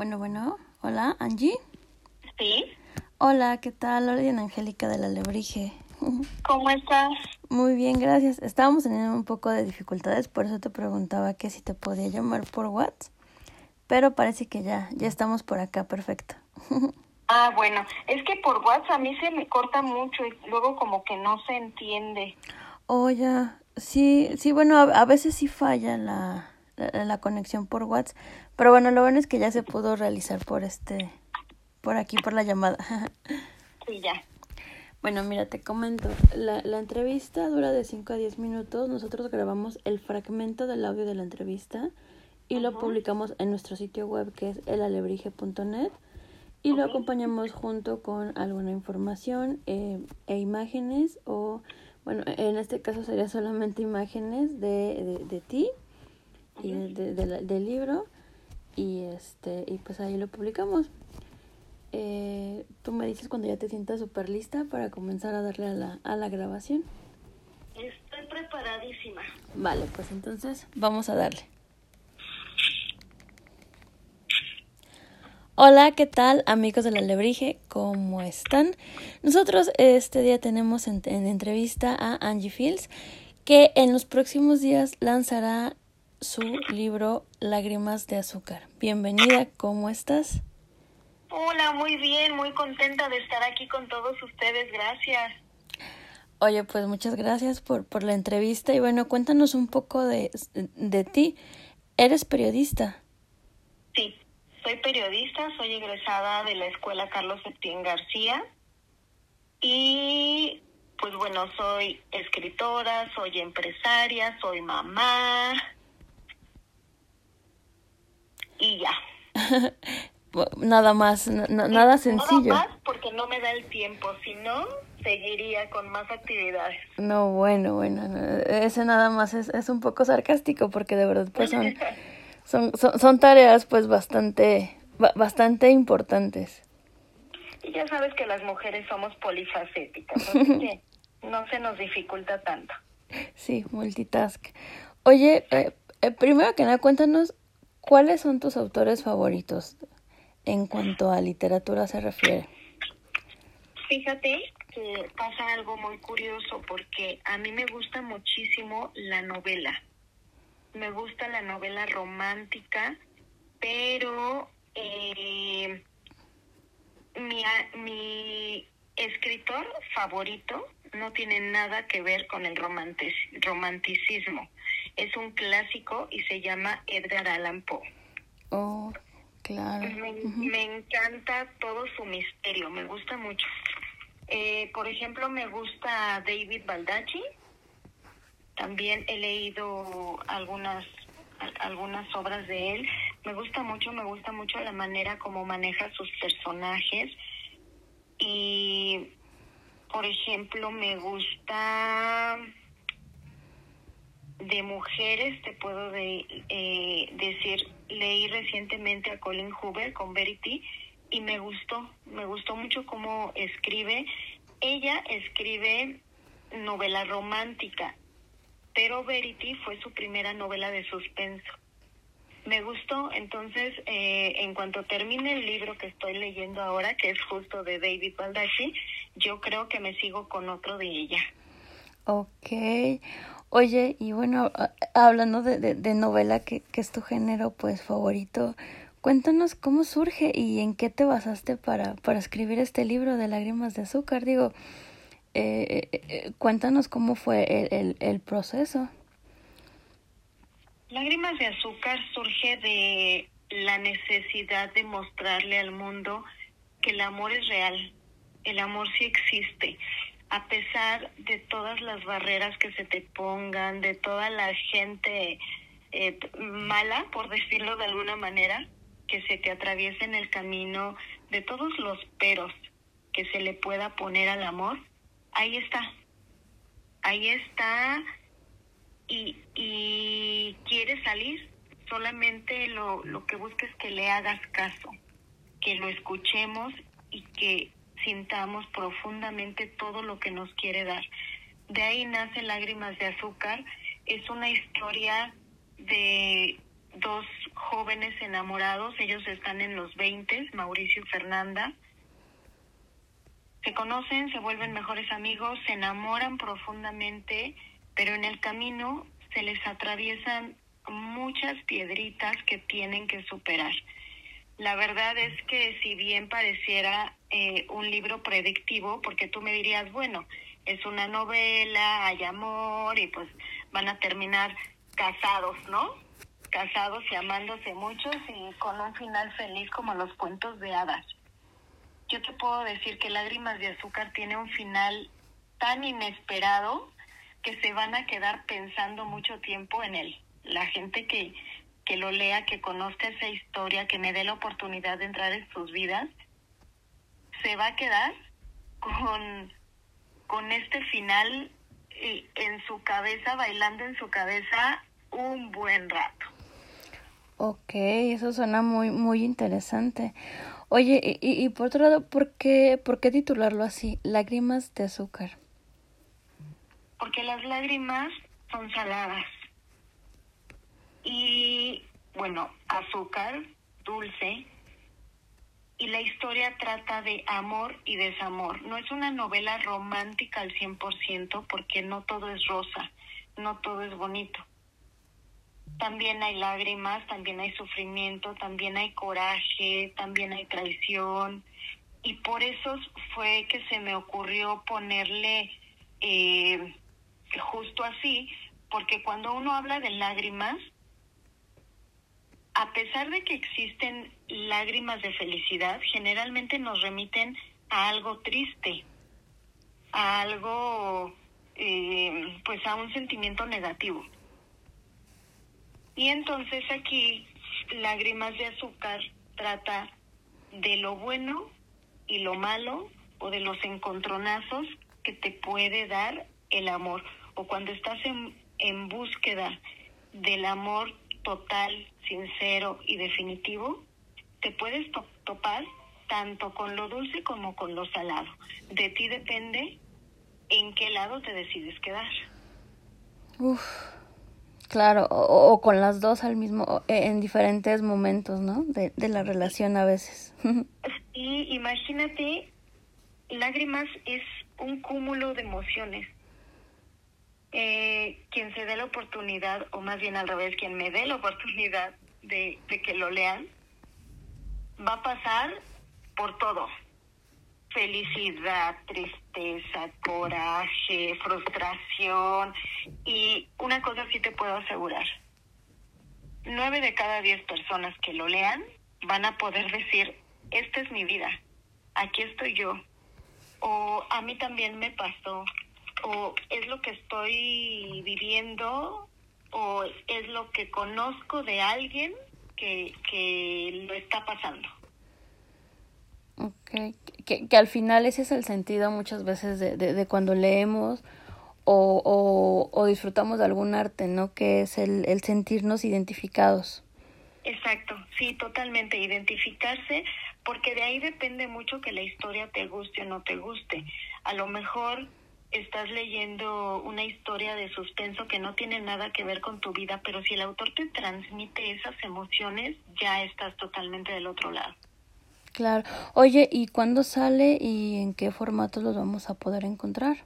Bueno, bueno, hola, Angie. Sí. Hola, ¿qué tal? Diana Angélica de la Lebrige. ¿Cómo estás? Muy bien, gracias. Estábamos teniendo un poco de dificultades, por eso te preguntaba que si te podía llamar por WhatsApp, pero parece que ya, ya estamos por acá, perfecto. Ah, bueno, es que por WhatsApp a mí se me corta mucho y luego como que no se entiende. Oh, ya. Sí, sí, bueno, a, a veces sí falla la, la, la conexión por WhatsApp, pero bueno, lo bueno es que ya se pudo realizar por este, por aquí, por la llamada. Sí, ya. Bueno, mira, te comento. La, la entrevista dura de 5 a 10 minutos. Nosotros grabamos el fragmento del audio de la entrevista y lo publicamos en nuestro sitio web que es elalebrije.net y lo acompañamos junto con alguna información eh, e imágenes o, bueno, en este caso sería solamente imágenes de, de, de ti y de- de- la- del libro y este y pues ahí lo publicamos. Eh, tú me dices cuando ya te sientas súper lista para comenzar a darle a la, a la grabación. Estoy preparadísima. Vale, pues entonces vamos a darle. Hola, ¿qué tal amigos de la Lebrige? ¿Cómo están? Nosotros este día tenemos en, en entrevista a Angie Fields, que en los próximos días lanzará su libro Lágrimas de Azúcar. Bienvenida, ¿cómo estás? Hola, muy bien, muy contenta de estar aquí con todos ustedes, gracias. Oye, pues muchas gracias por, por la entrevista y bueno, cuéntanos un poco de, de ti. ¿Eres periodista? Sí, soy periodista, soy egresada de la Escuela Carlos Septién García y pues bueno, soy escritora, soy empresaria, soy mamá y ya. Nada más, nada sencillo. Nada más porque no me da el tiempo, si no, seguiría con más actividades. No, bueno, bueno, no, ese nada más es, es un poco sarcástico porque de verdad pues son, son, son, son tareas pues bastante, ba- bastante importantes. Y ya sabes que las mujeres somos polifacéticas, así que no se nos dificulta tanto. Sí, multitask. Oye, eh, eh, primero que nada, cuéntanos cuáles son tus autores favoritos en cuanto a literatura se refiere. Fíjate que pasa algo muy curioso porque a mí me gusta muchísimo la novela. Me gusta la novela romántica, pero eh, mi, mi escritor favorito no tiene nada que ver con el romantic- romanticismo. Es un clásico y se llama Edgar Allan Poe. Oh, claro. Me, encanta todo su misterio, me gusta mucho. Eh, por ejemplo, me gusta David Baldacci. También he leído algunas a- algunas obras de él. Me gusta mucho, me gusta mucho la manera como maneja sus personajes. Y, por ejemplo, me gusta de mujeres, te puedo de- eh, decir, leí recientemente a Colin Hoover con Verity y me gustó, me gustó mucho cómo escribe. Ella escribe novela romántica, pero Verity fue su primera novela de suspenso. Me gustó, entonces, eh, en cuanto termine el libro que estoy leyendo ahora, que es justo de David Baldacci, yo creo que me sigo con otro de ella. Ok. Oye, y bueno, a- hablando de, de, de novela, que, que es tu género pues favorito, cuéntanos cómo surge y en qué te basaste para, para escribir este libro de Lágrimas de Azúcar. Digo, eh, eh, eh, cuéntanos cómo fue el, el, el proceso. Lágrimas de azúcar surge de la necesidad de mostrarle al mundo que el amor es real, el amor sí existe, a pesar de todas las barreras que se te pongan, de toda la gente eh, mala, por decirlo de alguna manera, que se te atraviesa en el camino, de todos los peros que se le pueda poner al amor, ahí está, ahí está. Y, y quiere salir, solamente lo, lo que busca es que le hagas caso, que lo escuchemos y que sintamos profundamente todo lo que nos quiere dar. De ahí nace Lágrimas de Azúcar, es una historia de, dos jóvenes enamorados, ellos están en los 20, Mauricio y Fernanda. Se conocen, se vuelven mejores amigos, se enamoran profundamente, pero en el camino se les atraviesan muchas piedritas que tienen que superar. La verdad es que si bien pareciera eh, un libro predictivo, porque tú me dirías, bueno, es una novela, hay amor y pues van a terminar casados, ¿no? Casados y amándose muchos y con un final feliz como los cuentos de hadas. Yo te puedo decir que Lágrimas de Azúcar tiene un final tan inesperado que se van a quedar pensando mucho tiempo en él. La gente que, que lo lea, que conozca esa historia, que me dé la oportunidad de entrar en sus vidas, se va a quedar con, con este final eh, en su cabeza, bailando en su cabeza un buen rato. Ok, eso suena muy, muy interesante. Oye, y, y, por otro lado, ¿por qué, ¿por qué titularlo así? Lágrimas de azúcar. Porque las lágrimas son saladas. Y bueno, azúcar, dulce, y la historia trata de amor y desamor. No es una novela romántica al 100% porque no todo es rosa, no todo es bonito. También hay lágrimas, también hay sufrimiento, también hay coraje, también hay traición. Y por eso fue que se me ocurrió ponerle eh, justo así, porque cuando uno habla de lágrimas, a pesar de que existen lágrimas de felicidad, generalmente nos remiten a algo triste, a algo, eh, pues a un sentimiento negativo. Y entonces aquí, lágrimas de azúcar trata de lo bueno y lo malo o de los encontronazos que te puede dar el amor. O cuando estás en, en búsqueda del amor total, sincero y definitivo, te puedes topar tanto con lo dulce como con lo salado. De ti depende en qué lado te decides quedar. Uf, claro, o, con las dos al mismo, e, en diferentes momentos, ¿no? De, de la relación a veces. sí, imagínate, lágrimas es un cúmulo de emociones eh, quien se dé la oportunidad, o más bien al revés, quien me dé la oportunidad de, de que lo lean, va a pasar por todo. Felicidad, tristeza, coraje, frustración. Y una cosa sí te puedo asegurar. Nueve de cada diez personas que lo lean van a poder decir, esta es mi vida, aquí estoy yo. O a mí también me pasó, o es lo que estoy viviendo o es lo que conozco de alguien que, que lo está pasando. Ok, que, que al final ese es el sentido muchas veces de, de, de cuando leemos o, o, o, disfrutamos de algún arte, ¿no? Que es el, el sentirnos identificados. Exacto, sí, totalmente, identificarse, porque de ahí depende mucho que la historia te guste o no te guste. A lo mejor estás leyendo una historia de suspenso que no tiene nada que ver con tu vida, pero si el autor te transmite esas emociones, ya estás totalmente del otro lado. Claro. Oye, ¿y cuándo sale y en qué formato los vamos a poder encontrar?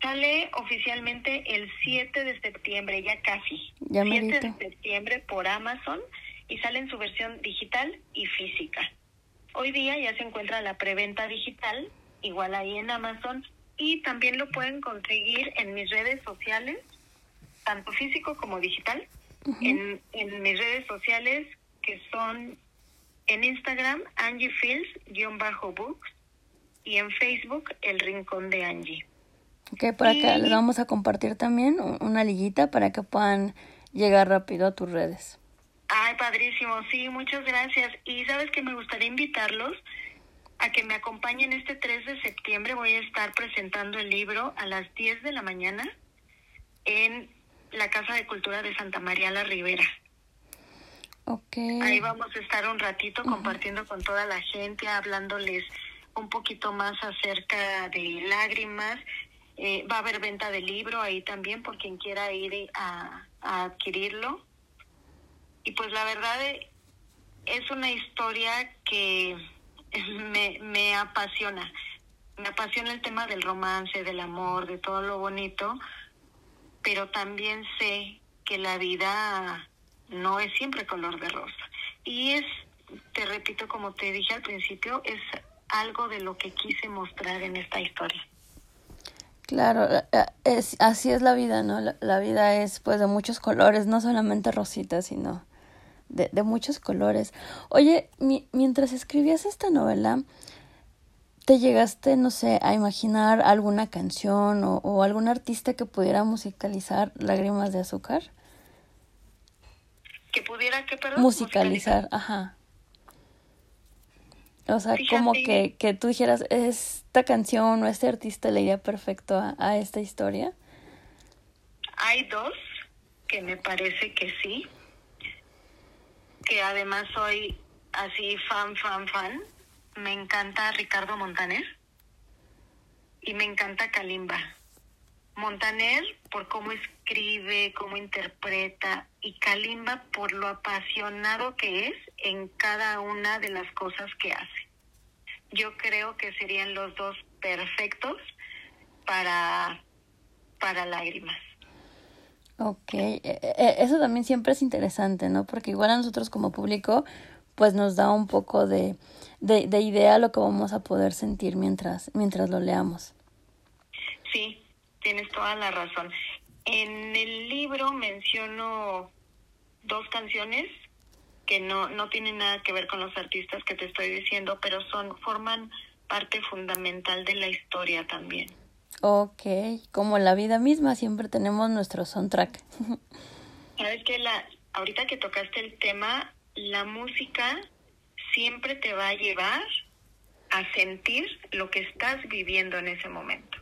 Sale oficialmente el 7 de septiembre, ya casi. Ya 7 de septiembre por Amazon y sale en su versión digital y física. Hoy día ya se encuentra la preventa digital igual ahí en Amazon y también lo pueden conseguir en mis redes sociales, tanto físico como digital, uh -huh. en, en mis redes sociales que son en Instagram Angie Fields-books y en Facebook El Rincón de Angie. Ok, por acá y... les vamos a compartir también una liguita para que puedan llegar rápido a tus redes. Ay, padrísimo, sí, muchas gracias. Y sabes que me gustaría invitarlos a que me acompañen este 3 de septiembre. Voy a estar presentando el libro a las 10 de la mañana en la Casa de Cultura de Santa María la Ribera. Okay. Ahí vamos a estar un ratito uh -huh. compartiendo con toda la gente, hablándoles un poquito más acerca de lágrimas. Eh, va a haber venta de libro ahí también por quien quiera ir a, a adquirirlo. y pues la verdad es una historia que me, me apasiona. Me apasiona el tema del romance, del amor, de todo lo bonito, pero también sé que la vida no es siempre color de rosa. Y es, te repito, como te dije al principio, es algo de lo que quise mostrar en esta historia. Claro, eh, eh, es, así es la vida, ¿no? La, vida es pues de muchos colores, no solamente rositas, sino de, de muchos colores. Oye, mientras escribías esta novela, ¿te llegaste, no sé, a imaginar alguna canción o, o algún artista que pudiera musicalizar Lágrimas de Azúcar? ¿Que pudiera, qué, perdón? musicalizar, ajá. O sea, como que, que tú dijeras, esta canción o este artista le iría perfecto a, esta historia. Hay dos que me parece que sí, que además soy así fan, fan, fan. Me encanta Ricardo Montaner y me encanta Kalimba. Montaner por cómo escribe, cómo interpreta y Kalimba por lo apasionado que es en cada una de las cosas que hace. Yo creo que serían los dos perfectos para, para lágrimas. Ok, e, e, eso también siempre es interesante, ¿no? Porque igual a nosotros como público, pues nos da un poco de, de, de idea lo que vamos a poder sentir mientras, mientras lo leamos. Sí, tienes toda la razón. En el libro menciono dos canciones que no, no tienen nada que ver con los artistas que te estoy diciendo, pero son, forman parte fundamental de la historia también. Ok, como la vida misma, siempre tenemos nuestro soundtrack. Sabes que la, ahorita que tocaste el tema, la música siempre te va a llevar a sentir lo que estás viviendo en ese momento.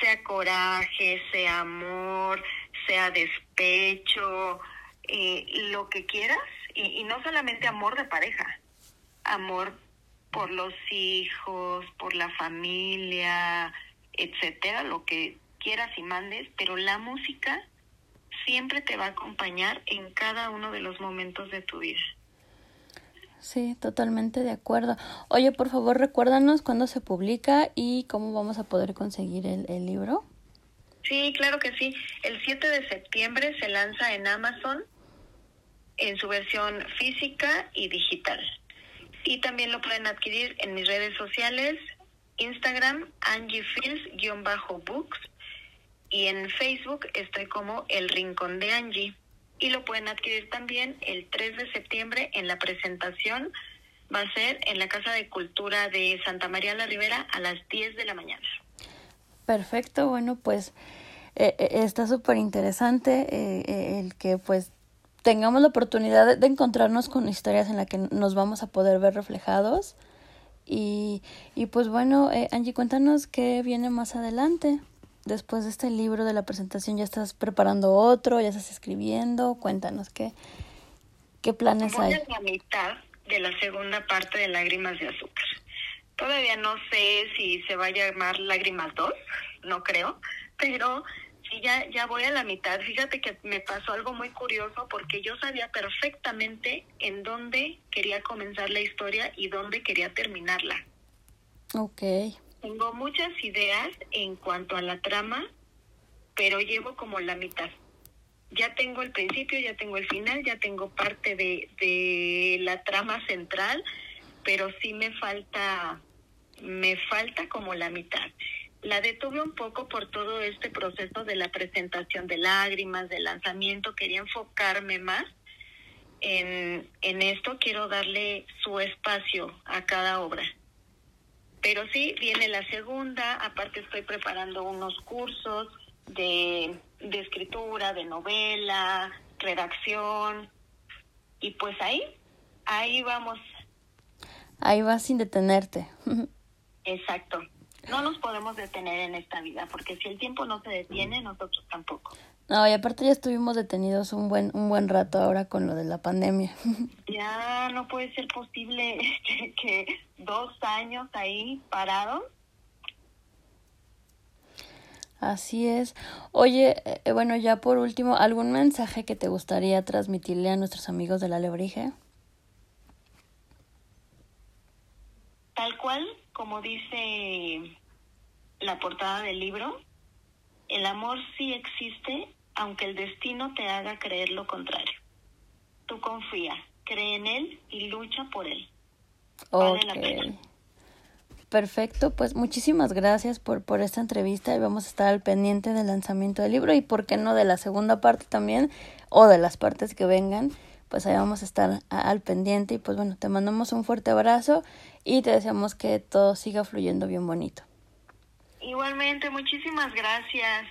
Sea coraje, sea amor, sea despecho, eh, lo que quieras y, no solamente amor de pareja, amor por los hijos, por la familia, etcétera, lo que quieras y mandes, pero la música siempre te va a acompañar en cada uno de los momentos de tu vida. Sí, totalmente de acuerdo. Oye, por favor, recuérdanos cuándo se publica y cómo vamos a poder conseguir el, el libro. Sí, claro que sí. El 7 de septiembre se lanza en Amazon en su versión física y digital. Y también lo pueden adquirir en mis redes sociales, Instagram, AngieFeels-Books, y en Facebook estoy como El Rincón de Angie. Y lo pueden adquirir también el 3 de septiembre en la presentación. Va a ser en la Casa de Cultura de Santa María la Ribera a las 10 de la mañana. Perfecto, bueno, pues eh, eh, está súper interesante eh, el que pues tengamos la oportunidad de, encontrarnos con historias en las que nos vamos a poder ver reflejados. Y, y pues bueno, eh, Angie, cuéntanos qué viene más adelante. Después de este libro de la presentación, ¿ya estás preparando otro? ¿Ya estás escribiendo? Cuéntanos qué, qué planes hay. la mitad de la segunda parte de Lágrimas de Azúcar. Todavía no sé si se va a llamar Lágrimas 2, no creo, pero ya, ya voy a la mitad. Fíjate que me pasó algo muy curioso porque yo sabía perfectamente en dónde quería comenzar la historia y dónde quería terminarla. Ok. Tengo muchas ideas en cuanto a la trama, pero llevo como la mitad. Ya tengo el principio, ya tengo el final, ya tengo parte de, de la trama central, pero sí me falta, me falta como la mitad la detuve un poco por todo este proceso de la presentación de lágrimas, del lanzamiento, quería enfocarme más en, en esto, quiero darle su espacio a cada obra. Pero sí, viene la segunda, aparte estoy preparando unos cursos de, de escritura, de novela, redacción, y pues ahí, ahí vamos. Ahí vas sin detenerte. Exacto no nos podemos detener en esta vida, porque si el tiempo no se detiene, nosotros tampoco. No, y aparte ya estuvimos detenidos un buen un buen rato ahora con lo de la pandemia. Ya no puede ser posible que, dos años ahí parados. Así es. Oye, eh, bueno, ya por último, ¿algún mensaje que te gustaría transmitirle a nuestros amigos de la Lebrige? Tal cual, como dice la portada del libro, el amor sí existe, aunque el destino te haga creer lo contrario. Tú confía, cree en él y lucha por él. Vale la pena. Perfecto, pues muchísimas gracias por, por esta entrevista y vamos a estar al pendiente del lanzamiento del libro y por qué no de la segunda parte también o de las partes que vengan, pues ahí vamos a estar al pendiente y pues bueno, te mandamos un fuerte abrazo y te deseamos que todo siga fluyendo bien bonito. Igualmente, muchísimas gracias.